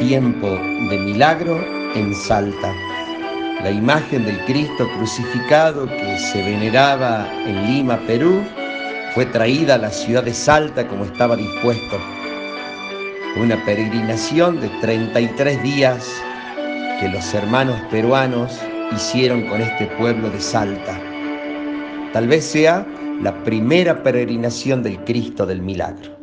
tiempo de milagro en Salta. La imagen del Cristo crucificado que se veneraba en Lima, Perú, fue traída a la ciudad de Salta como estaba dispuesto. Una peregrinación de 33 días que los hermanos peruanos hicieron con este pueblo de Salta. Tal vez sea la primera peregrinación del Cristo del Milagro.